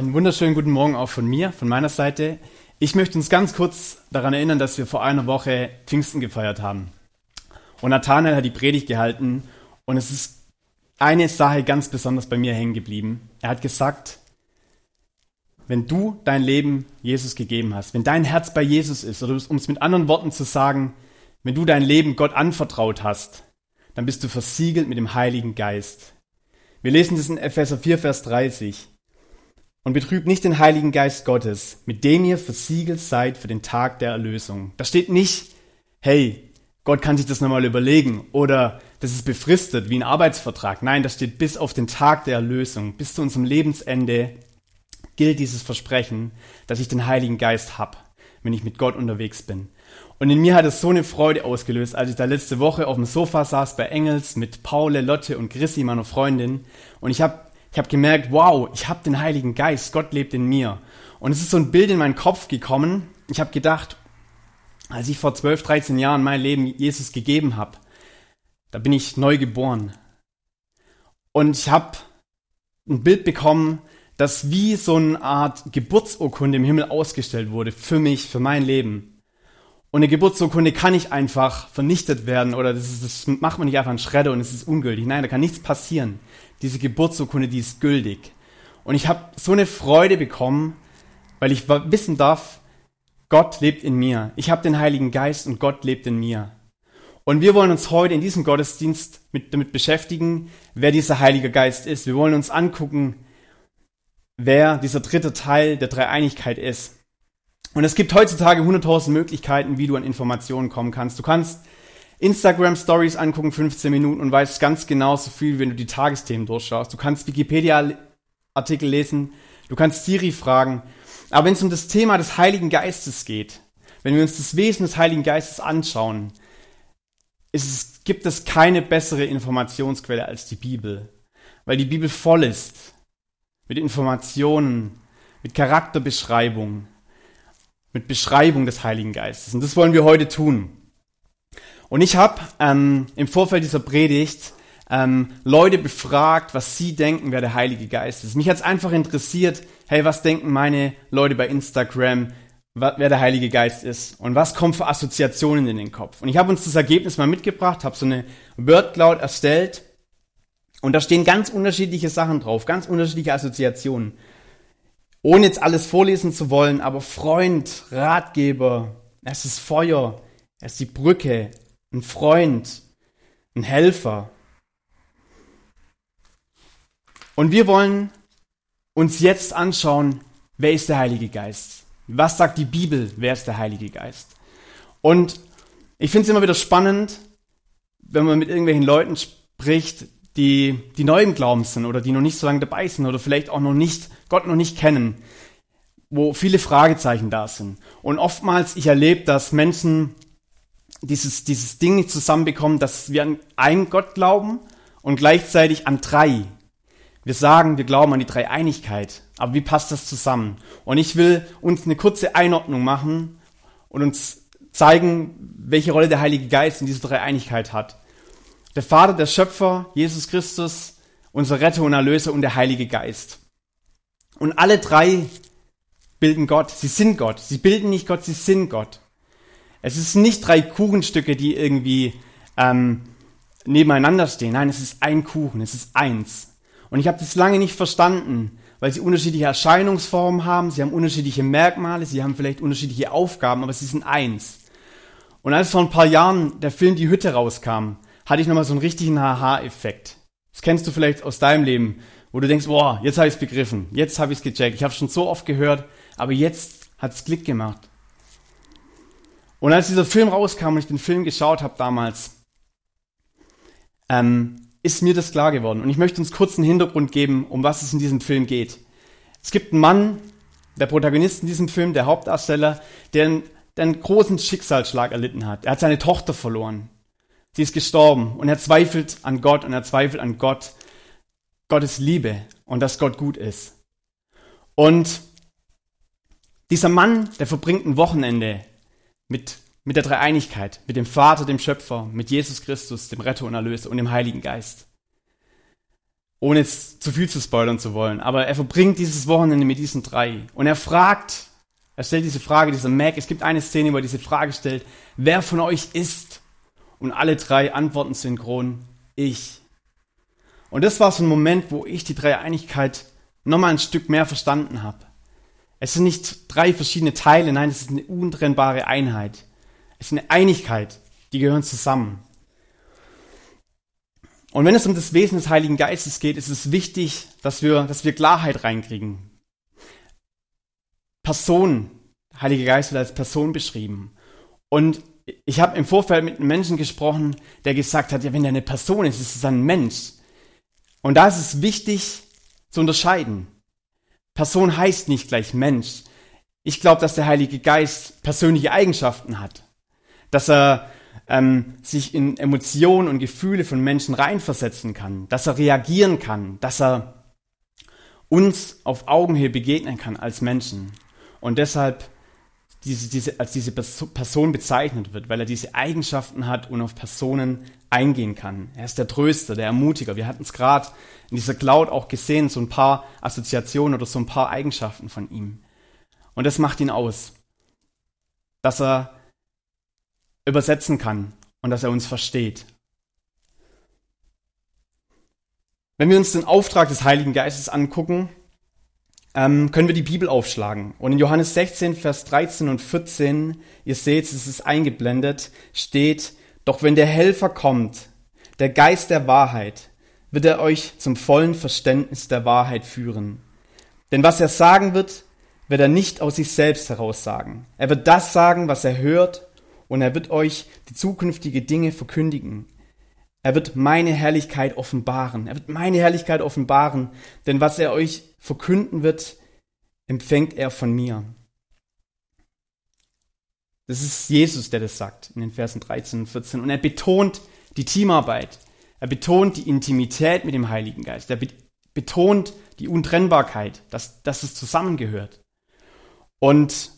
Einen wunderschönen guten Morgen auch von mir, von meiner Seite. Ich möchte uns ganz kurz daran erinnern, dass wir vor einer Woche Pfingsten gefeiert haben. Und Nathanael hat die Predigt gehalten und es ist eine Sache ganz besonders bei mir hängen geblieben. Er hat gesagt, wenn du dein Leben Jesus gegeben hast, wenn dein Herz bei Jesus ist, oder um es mit anderen Worten zu sagen, wenn du dein Leben Gott anvertraut hast, dann bist du versiegelt mit dem Heiligen Geist. Wir lesen das in Epheser 4, Vers 30. Und betrübt nicht den Heiligen Geist Gottes, mit dem ihr versiegelt seid für den Tag der Erlösung. Da steht nicht, hey, Gott kann sich das nochmal überlegen oder das ist befristet wie ein Arbeitsvertrag. Nein, das steht bis auf den Tag der Erlösung, bis zu unserem Lebensende gilt dieses Versprechen, dass ich den Heiligen Geist hab, wenn ich mit Gott unterwegs bin. Und in mir hat es so eine Freude ausgelöst, als ich da letzte Woche auf dem Sofa saß bei Engels mit Paule, Lotte und Chrissy, meiner Freundin. Und ich habe ich hab gemerkt, wow, ich habe den Heiligen Geist, Gott lebt in mir. Und es ist so ein Bild in meinen Kopf gekommen. Ich habe gedacht, als ich vor 12, 13 Jahren mein Leben Jesus gegeben habe, da bin ich neu geboren. Und ich habe ein Bild bekommen, das wie so eine Art Geburtsurkunde im Himmel ausgestellt wurde für mich, für mein Leben. Und eine Geburtsurkunde kann nicht einfach vernichtet werden oder das, ist, das macht man nicht einfach einen Schredder und es ist ungültig. Nein, da kann nichts passieren. Diese Geburtsurkunde, die ist gültig. Und ich habe so eine Freude bekommen, weil ich wissen darf, Gott lebt in mir. Ich habe den Heiligen Geist und Gott lebt in mir. Und wir wollen uns heute in diesem Gottesdienst mit, damit beschäftigen, wer dieser Heilige Geist ist. Wir wollen uns angucken, wer dieser dritte Teil der Dreieinigkeit ist. Und es gibt heutzutage 100.000 Möglichkeiten, wie du an Informationen kommen kannst. Du kannst Instagram Stories angucken, 15 Minuten und weißt ganz genau so viel, wenn du die Tagesthemen durchschaust. Du kannst Wikipedia Artikel lesen, du kannst Siri fragen. Aber wenn es um das Thema des Heiligen Geistes geht, wenn wir uns das Wesen des Heiligen Geistes anschauen, es, gibt es keine bessere Informationsquelle als die Bibel, weil die Bibel voll ist mit Informationen, mit Charakterbeschreibung, mit Beschreibung des Heiligen Geistes. Und das wollen wir heute tun. Und ich habe ähm, im Vorfeld dieser Predigt ähm, Leute befragt, was sie denken, wer der Heilige Geist ist. Mich hat's einfach interessiert, hey, was denken meine Leute bei Instagram, wer der Heilige Geist ist und was kommt für Assoziationen in den Kopf. Und ich habe uns das Ergebnis mal mitgebracht, habe so eine Wordcloud erstellt und da stehen ganz unterschiedliche Sachen drauf, ganz unterschiedliche Assoziationen. Ohne jetzt alles vorlesen zu wollen, aber Freund, Ratgeber, es ist Feuer, es ist die Brücke, ein Freund, ein Helfer. Und wir wollen uns jetzt anschauen, wer ist der Heilige Geist? Was sagt die Bibel, wer ist der Heilige Geist? Und ich finde es immer wieder spannend, wenn man mit irgendwelchen Leuten spricht, die, die neu im Glauben sind oder die noch nicht so lange dabei sind oder vielleicht auch noch nicht, Gott noch nicht kennen, wo viele Fragezeichen da sind. Und oftmals, ich erlebe, dass Menschen dieses, dieses Ding nicht zusammenbekommen, dass wir an einen Gott glauben und gleichzeitig an drei. Wir sagen, wir glauben an die Dreieinigkeit, aber wie passt das zusammen? Und ich will uns eine kurze Einordnung machen und uns zeigen, welche Rolle der Heilige Geist in dieser Dreieinigkeit hat. Der Vater, der Schöpfer, Jesus Christus, unser Retter und Erlöser und der Heilige Geist. Und alle drei bilden Gott. Sie sind Gott. Sie bilden nicht Gott, sie sind Gott. Es ist nicht drei Kuchenstücke, die irgendwie ähm, nebeneinander stehen. Nein, es ist ein Kuchen, es ist eins. Und ich habe das lange nicht verstanden, weil sie unterschiedliche Erscheinungsformen haben, sie haben unterschiedliche Merkmale, sie haben vielleicht unterschiedliche Aufgaben, aber sie sind eins. Und als vor ein paar Jahren der Film Die Hütte rauskam, hatte ich nochmal so einen richtigen Haha-Effekt. Das kennst du vielleicht aus deinem Leben, wo du denkst, boah, jetzt habe ich es begriffen, jetzt habe ich es gecheckt, ich habe schon so oft gehört, aber jetzt hat es Klick gemacht. Und als dieser Film rauskam und ich den Film geschaut habe damals, ähm, ist mir das klar geworden. Und ich möchte uns kurz einen Hintergrund geben, um was es in diesem Film geht. Es gibt einen Mann, der Protagonist in diesem Film, der Hauptdarsteller, der einen, der einen großen Schicksalsschlag erlitten hat. Er hat seine Tochter verloren. Sie ist gestorben und er zweifelt an Gott und er zweifelt an Gott, Gottes Liebe und dass Gott gut ist. Und dieser Mann, der verbringt ein Wochenende mit, mit der Dreieinigkeit, mit dem Vater, dem Schöpfer, mit Jesus Christus, dem Retter und Erlöser und dem Heiligen Geist. Ohne jetzt zu viel zu spoilern zu wollen, aber er verbringt dieses Wochenende mit diesen drei und er fragt, er stellt diese Frage, dieser Mac, es gibt eine Szene, wo er diese Frage stellt, wer von euch ist? Und alle drei antworten synchron, ich. Und das war so ein Moment, wo ich die Dreieinigkeit nochmal ein Stück mehr verstanden habe. Es sind nicht drei verschiedene Teile, nein, es ist eine untrennbare Einheit. Es ist eine Einigkeit, die gehören zusammen. Und wenn es um das Wesen des Heiligen Geistes geht, ist es wichtig, dass wir, dass wir Klarheit reinkriegen. Person, Heiliger Geist wird als Person beschrieben. Und ich habe im Vorfeld mit einem Menschen gesprochen, der gesagt hat, ja, wenn er eine Person ist, ist es ein Mensch. Und da ist es wichtig zu unterscheiden. Person heißt nicht gleich Mensch. Ich glaube, dass der Heilige Geist persönliche Eigenschaften hat. Dass er ähm, sich in Emotionen und Gefühle von Menschen reinversetzen kann. Dass er reagieren kann. Dass er uns auf Augenhöhe begegnen kann als Menschen. Und deshalb diese, diese, als diese Person bezeichnet wird, weil er diese Eigenschaften hat und auf Personen eingehen kann. Er ist der Tröster, der Ermutiger. Wir hatten es gerade in dieser Cloud auch gesehen, so ein paar Assoziationen oder so ein paar Eigenschaften von ihm. Und das macht ihn aus, dass er übersetzen kann und dass er uns versteht. Wenn wir uns den Auftrag des Heiligen Geistes angucken, ähm, können wir die Bibel aufschlagen. Und in Johannes 16, Vers 13 und 14, ihr seht, es ist eingeblendet, steht, doch wenn der Helfer kommt, der Geist der Wahrheit, wird er euch zum vollen Verständnis der Wahrheit führen. Denn was er sagen wird, wird er nicht aus sich selbst heraus sagen. Er wird das sagen, was er hört, und er wird euch die zukünftige Dinge verkündigen. Er wird meine Herrlichkeit offenbaren. Er wird meine Herrlichkeit offenbaren, denn was er euch verkünden wird, empfängt er von mir. Das ist Jesus, der das sagt in den Versen 13 und 14. Und er betont die Teamarbeit. Er betont die Intimität mit dem Heiligen Geist. Er betont die Untrennbarkeit, dass, dass es zusammengehört. Und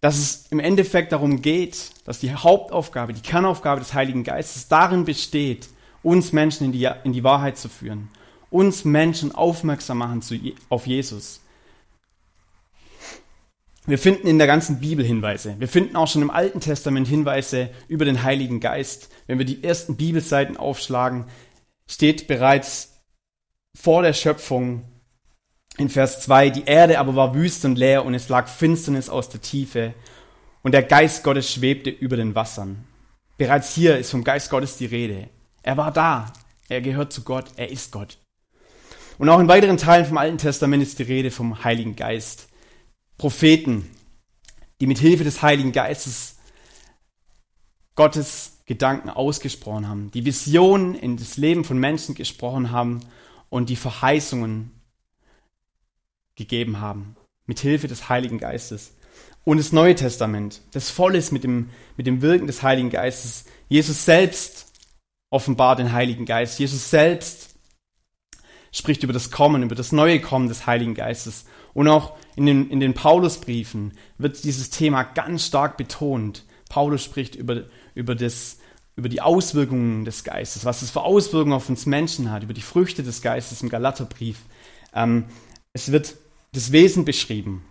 dass es im Endeffekt darum geht, dass die Hauptaufgabe, die Kernaufgabe des Heiligen Geistes darin besteht, uns Menschen in die, in die Wahrheit zu führen, uns Menschen aufmerksam machen zu, auf Jesus. Wir finden in der ganzen Bibel Hinweise. Wir finden auch schon im Alten Testament Hinweise über den Heiligen Geist. Wenn wir die ersten Bibelseiten aufschlagen, steht bereits vor der Schöpfung in Vers 2, die Erde aber war wüst und leer und es lag Finsternis aus der Tiefe und der Geist Gottes schwebte über den Wassern. Bereits hier ist vom Geist Gottes die Rede. Er war da. Er gehört zu Gott. Er ist Gott. Und auch in weiteren Teilen vom Alten Testament ist die Rede vom Heiligen Geist. Propheten, die mit Hilfe des Heiligen Geistes Gottes Gedanken ausgesprochen haben, die Visionen in das Leben von Menschen gesprochen haben und die Verheißungen gegeben haben, mit Hilfe des Heiligen Geistes. Und das Neue Testament, das voll ist mit dem, mit dem Wirken des Heiligen Geistes. Jesus selbst offenbart den Heiligen Geist. Jesus selbst spricht über das Kommen, über das neue Kommen des Heiligen Geistes. Und auch in den, in den Paulusbriefen wird dieses Thema ganz stark betont. Paulus spricht über, über, das, über die Auswirkungen des Geistes, was es für Auswirkungen auf uns Menschen hat, über die Früchte des Geistes im Galaterbrief. Ähm, es wird das Wesen beschrieben.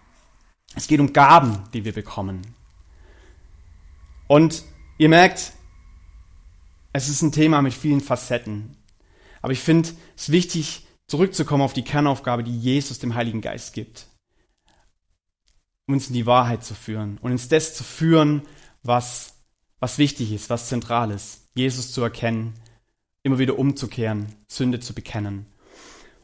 Es geht um Gaben, die wir bekommen. Und ihr merkt, es ist ein Thema mit vielen Facetten. Aber ich finde es wichtig, zurückzukommen auf die Kernaufgabe, die Jesus dem Heiligen Geist gibt. Uns in die Wahrheit zu führen und uns das zu führen, was, was wichtig ist, was zentral ist. Jesus zu erkennen, immer wieder umzukehren, Sünde zu bekennen.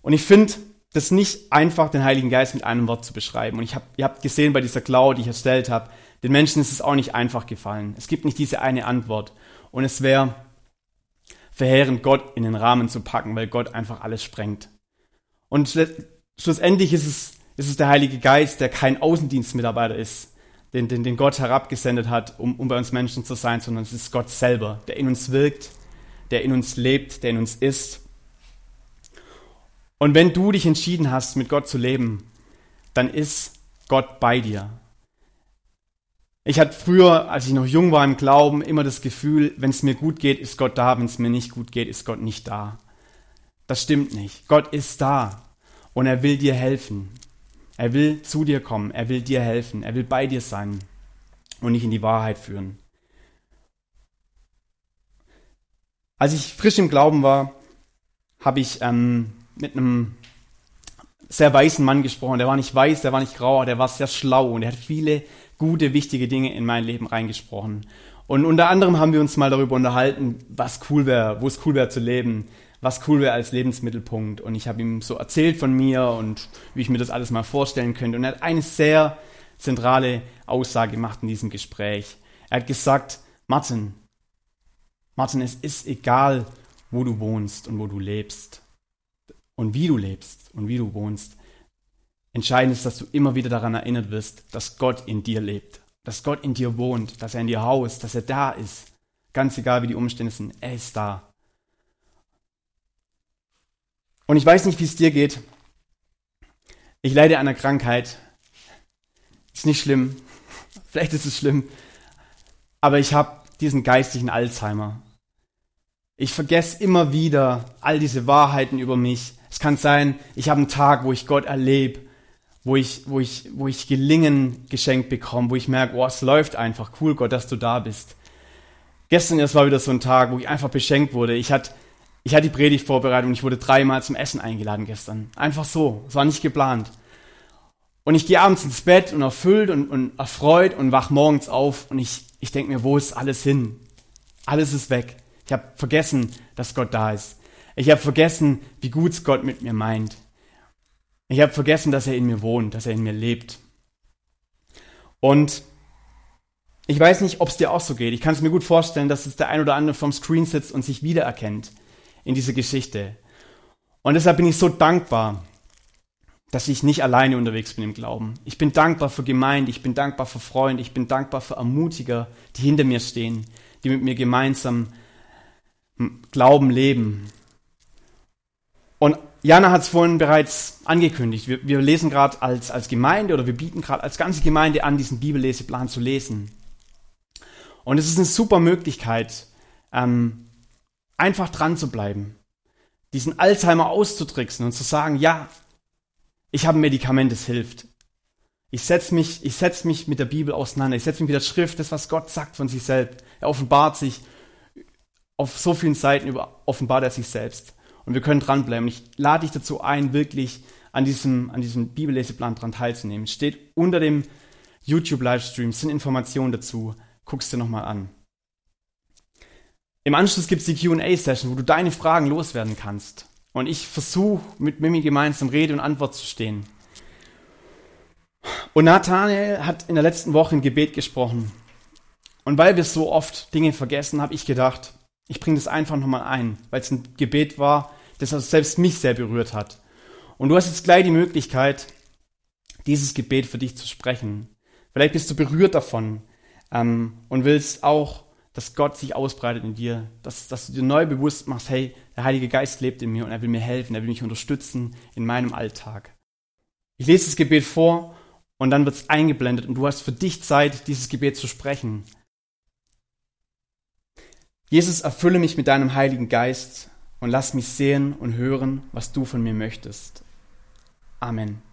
Und ich finde das nicht einfach, den Heiligen Geist mit einem Wort zu beschreiben. Und ich hab, ihr habt gesehen bei dieser Cloud, die ich erstellt habe, den Menschen ist es auch nicht einfach gefallen. Es gibt nicht diese eine Antwort. Und es wäre verheerend, Gott in den Rahmen zu packen, weil Gott einfach alles sprengt. Und schlussendlich ist es, ist es der Heilige Geist, der kein Außendienstmitarbeiter ist, den, den, den Gott herabgesendet hat, um, um bei uns Menschen zu sein, sondern es ist Gott selber, der in uns wirkt, der in uns lebt, der in uns ist. Und wenn du dich entschieden hast, mit Gott zu leben, dann ist Gott bei dir. Ich hatte früher, als ich noch jung war im Glauben, immer das Gefühl, wenn es mir gut geht, ist Gott da, wenn es mir nicht gut geht, ist Gott nicht da. Das stimmt nicht. Gott ist da und er will dir helfen. Er will zu dir kommen, er will dir helfen, er will bei dir sein und dich in die Wahrheit führen. Als ich frisch im Glauben war, habe ich ähm, mit einem sehr weißen Mann gesprochen. Der war nicht weiß, der war nicht grau, der war sehr schlau und er hat viele gute, wichtige Dinge in mein Leben reingesprochen. Und unter anderem haben wir uns mal darüber unterhalten, was cool wäre, wo es cool wäre zu leben, was cool wäre als Lebensmittelpunkt. Und ich habe ihm so erzählt von mir und wie ich mir das alles mal vorstellen könnte. Und er hat eine sehr zentrale Aussage gemacht in diesem Gespräch. Er hat gesagt, Martin, Martin, es ist egal, wo du wohnst und wo du lebst und wie du lebst und wie du wohnst. Entscheidend ist, dass du immer wieder daran erinnert wirst, dass Gott in dir lebt, dass Gott in dir wohnt, dass er in dir haust, dass er da ist. Ganz egal, wie die Umstände sind, er ist da. Und ich weiß nicht, wie es dir geht. Ich leide an einer Krankheit. Ist nicht schlimm. Vielleicht ist es schlimm. Aber ich habe diesen geistigen Alzheimer. Ich vergesse immer wieder all diese Wahrheiten über mich. Es kann sein, ich habe einen Tag, wo ich Gott erlebe, wo ich, wo ich, wo ich Gelingen geschenkt bekomme, wo ich merke, oh, es läuft einfach. Cool, Gott, dass du da bist. Gestern erst war wieder so ein Tag, wo ich einfach beschenkt wurde. Ich hatte, ich hatte die Predigt vorbereitet und ich wurde dreimal zum Essen eingeladen gestern. Einfach so. Es war nicht geplant. Und ich gehe abends ins Bett und erfüllt und, und erfreut und wach morgens auf und ich, ich denke mir, wo ist alles hin? Alles ist weg. Ich habe vergessen, dass Gott da ist. Ich habe vergessen, wie gut Gott mit mir meint. Ich habe vergessen, dass er in mir wohnt, dass er in mir lebt. Und ich weiß nicht, ob es dir auch so geht. Ich kann es mir gut vorstellen, dass es der ein oder andere vom Screen sitzt und sich wiedererkennt in dieser Geschichte. Und deshalb bin ich so dankbar, dass ich nicht alleine unterwegs bin im Glauben. Ich bin dankbar für Gemeinde, ich bin dankbar für Freunde, ich bin dankbar für Ermutiger, die hinter mir stehen, die mit mir gemeinsam Glauben leben. Und Jana hat es vorhin bereits angekündigt. Wir, wir lesen gerade als, als Gemeinde oder wir bieten gerade als ganze Gemeinde an, diesen Bibelleseplan zu lesen. Und es ist eine super Möglichkeit, ähm, einfach dran zu bleiben, diesen Alzheimer auszutricksen und zu sagen, ja, ich habe ein Medikament, es hilft. Ich setze mich, ich setz mich mit der Bibel auseinander, ich setze mich mit der Schrift, das, was Gott sagt von sich selbst. Er offenbart sich auf so vielen Seiten, über, offenbart er sich selbst. Und wir können dranbleiben. Ich lade dich dazu ein, wirklich an diesem, an diesem Bibelleseplan dran teilzunehmen. Steht unter dem YouTube-Livestream, sind Informationen dazu. Guckst dir nochmal an. Im Anschluss gibt es die QA-Session, wo du deine Fragen loswerden kannst. Und ich versuche mit Mimi gemeinsam Rede und Antwort zu stehen. Und Nathanael hat in der letzten Woche ein Gebet gesprochen. Und weil wir so oft Dinge vergessen, habe ich gedacht, ich bringe das einfach nochmal ein, weil es ein Gebet war, das also selbst mich sehr berührt hat. Und du hast jetzt gleich die Möglichkeit, dieses Gebet für dich zu sprechen. Vielleicht bist du berührt davon ähm, und willst auch, dass Gott sich ausbreitet in dir, dass, dass du dir neu bewusst machst, hey, der Heilige Geist lebt in mir und er will mir helfen, er will mich unterstützen in meinem Alltag. Ich lese das Gebet vor und dann wird es eingeblendet und du hast für dich Zeit, dieses Gebet zu sprechen. Jesus, erfülle mich mit deinem Heiligen Geist und lass mich sehen und hören, was du von mir möchtest. Amen.